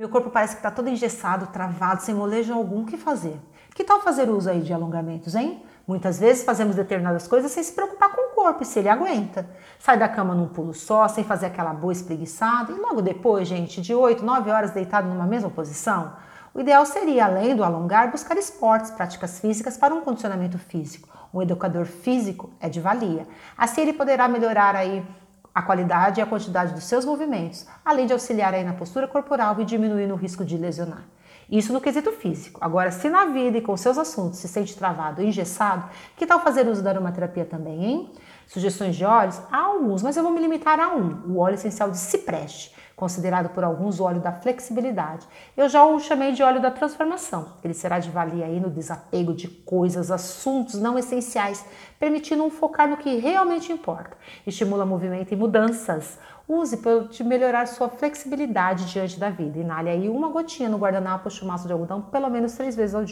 Meu corpo parece que está todo engessado, travado, sem molejo algum. O que fazer? Que tal fazer uso aí de alongamentos, hein? Muitas vezes fazemos determinadas coisas sem se preocupar com o corpo e se ele aguenta. Sai da cama num pulo só, sem fazer aquela boa espreguiçada e logo depois, gente, de 8, 9 horas deitado numa mesma posição. O ideal seria, além do alongar, buscar esportes, práticas físicas para um condicionamento físico. Um educador físico é de valia. Assim ele poderá melhorar aí a qualidade e a quantidade dos seus movimentos, além de auxiliar aí na postura corporal e diminuir o risco de lesionar. Isso no quesito físico. Agora, se na vida e com seus assuntos se sente travado engessado, que tal fazer uso da aromaterapia também, hein? Sugestões de óleos? Há alguns, mas eu vou me limitar a um, o óleo essencial de cipreste considerado por alguns o óleo da flexibilidade. Eu já o chamei de óleo da transformação. Ele será de valia aí no desapego de coisas, assuntos não essenciais, permitindo um focar no que realmente importa. Estimula movimento e mudanças. Use para te melhorar sua flexibilidade diante da vida. Inale aí uma gotinha no guardanapo chumaço de algodão pelo menos três vezes ao dia.